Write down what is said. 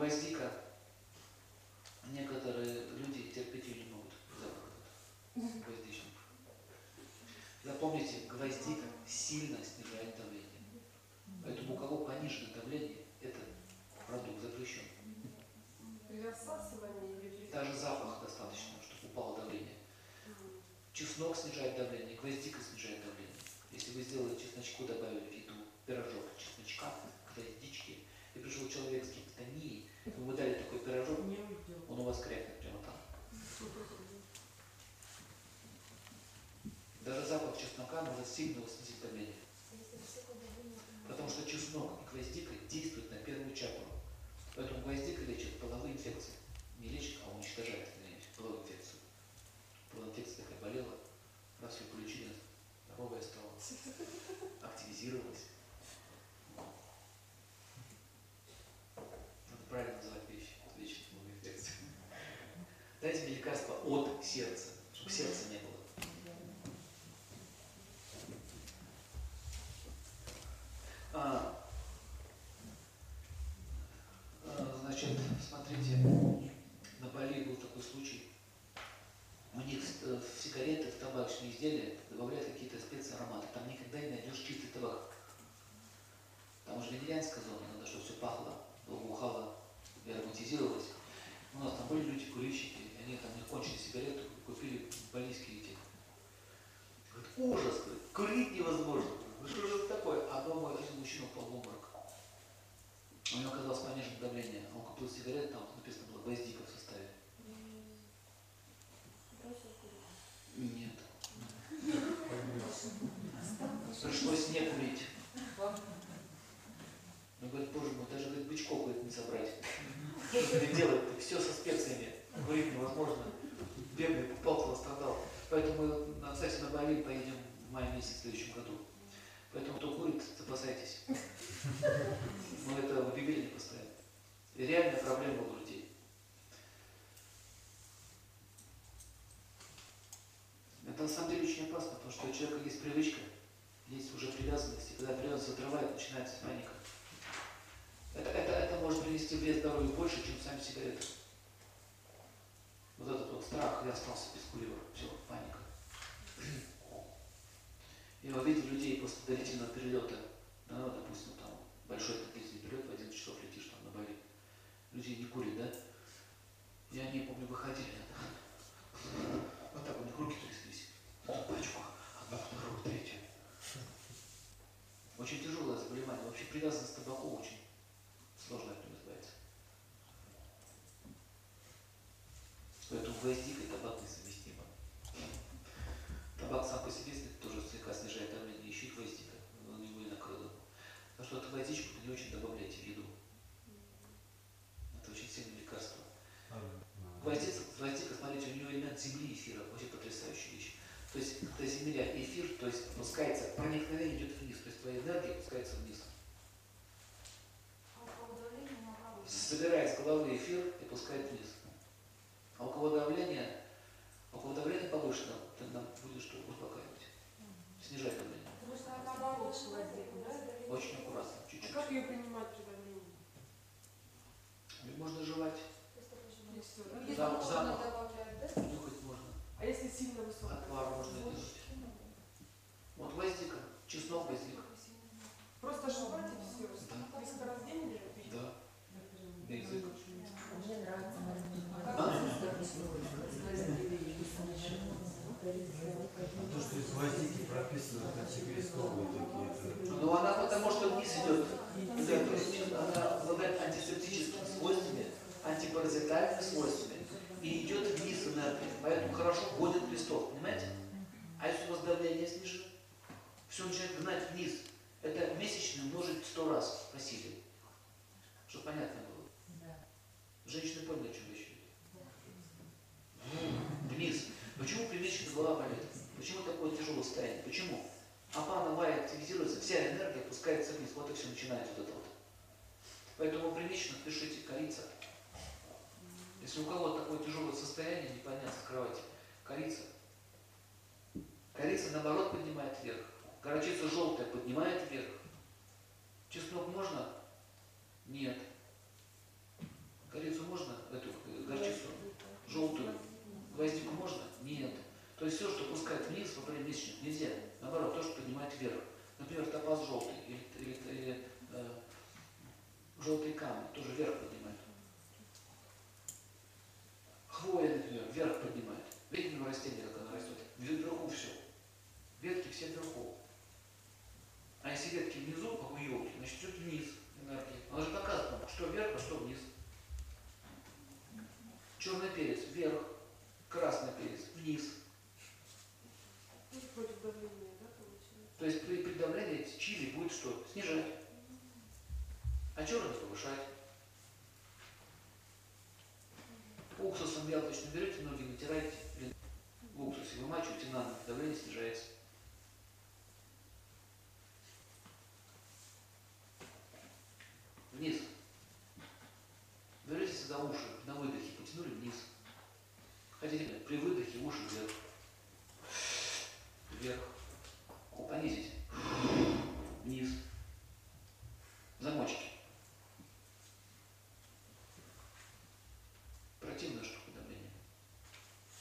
Гвоздика. Некоторые люди терпеть ее не могут. Запах этот. Гвоздичный. Запомните, гвоздика сильно снижает давление. Поэтому у кого пониженное давление, этот продукт запрещен. При рассасывании или при... Даже запах достаточно, чтобы упало давление. Чеснок снижает давление, гвоздика снижает давление. Если вы сделали чесночку, добавили в еду пирожок чесночка, гвоздички, и пришел человек с гипотонией, вы ему дали такой пирожок, он у вас крякнет прямо там. Даже запах чеснока может сильно снизить давление. Потому что чеснок и гвоздика действуют на первую чакру. Поэтому гвоздика лечит половые инфекции. Сердца, чтобы сердца не было. А, а, значит, смотрите, на Бали был такой случай. У них э, в сигареты, в табачные изделия добавляют какие-то специи, ароматы. Там никогда не найдешь чистый табак. Там уже вегетарианская зона, надо, чтобы все пахло, благоухало и ароматизировалось. У нас там были люди, курильщики, они там не кончили сигарету, Говорит, ужас, говорит, курить невозможно. Ну что же это такое? А дома один мужчина упал в обморок. У него оказалось пониженное давление. Он купил сигарет, там написано было гвоздика в составе. Нет. Пришлось не курить. Ну, говорит, боже мой, даже говорит, бычков говорит, не собрать. Что ты делать? Все со специями. Курить невозможно. Бедный, попал, страдал. Поэтому на кстати, на Бали поедем в мае месяце в следующем году. Поэтому кто курит, запасайтесь. Мы это в объявлении поставим. И реальная проблема у людей. Это на самом деле очень опасно, потому что у человека есть привычка, есть уже привязанность, и когда привязанность отрывает, начинается паника. Это, это, это может принести вред здоровью больше, чем сами сигареты. Вот этот вот страх, я остался без курива, все, паника. Я увидел людей после длительного перелета, ну, допустим, там большой длительный перелет, в 11 часов летишь там на Бали. Люди не курят, да? И они, помню, выходили, вот так у них руки тряслись, в пачках, одна, вторая, третья. Очень тяжелое заболевание. Вообще привязанность к табаку очень сложно от него. Поэтому гвоздика и табак несовместимо. Табак сам по себе тоже слегка снижает давление, еще и гвоздика, но у него и накрыло. Так что эту гвоздичку не очень добавляйте в еду. Это очень сильное лекарство. Гвоздика, гвоздика, смотрите, у него элемент земли эфира, вообще потрясающая вещь. То есть, когда земля, эфир, то есть опускается, проникновение идет вниз, то есть твоя энергия опускается вниз. Собирает с головы эфир и пускает вниз. А у кого давление, а у кого давление повышено, тогда будет что успокаивать, снижать давление. Потому что она наоборот гвоздику, да? Очень аккуратно, А чуть-чуть. как ее принимать при давлении? Можно жевать, замок. добавлять, да? нюхать можно, А если сильно высокая? отвар можно делать. Вот гвоздика, чеснок гвоздика. Просто жевать и все. Да. Несколько раз в день или пить? Да, на язык. Мне нравится А то, что из гвоздики антикрестовые такие, Ну она потому что вниз идет. Она обладает антисептическими свойствами, антипаразитальными свойствами. И идет вниз энергия. Поэтому хорошо ходит листок, понимаете? А если у вас давление снижено, все начинает гнать вниз. Это месячный умножить сто раз просили. Чтобы понятно было. Женщины поняли, о чем речь идет. Вниз. Почему при месячной голова болит? Почему такое тяжелое состояние? Почему? Апана Вая активизируется, вся энергия опускается вниз. Вот и все начинается вот это вот. Поэтому примечно пишите корица. Если у кого такое тяжелое состояние, не подняться с кровати, корица. Корица наоборот поднимает вверх. Горчица желтая поднимает вверх. первых. Например, топаз желтый или, или, или э, желтый камень тоже вверх поднимает. Хвоя, например, вверх поднимает. Видите его растение, как оно растет? Вверху все. Ветки все вверху. А если ветки внизу, как у елки, значит идет вниз энергия. Она же показывает что вверх, а что вниз. Черный перец вверх, красный перец вниз. Снижать. А черный повышать. Уксусом яблочным берете, ноги натираете, в уксусе вымачиваете на ночь, давление снижается. Вниз. Берете за уши, на выдохе потянули вниз. Хотите, при выдохе уши вверх. Вверх.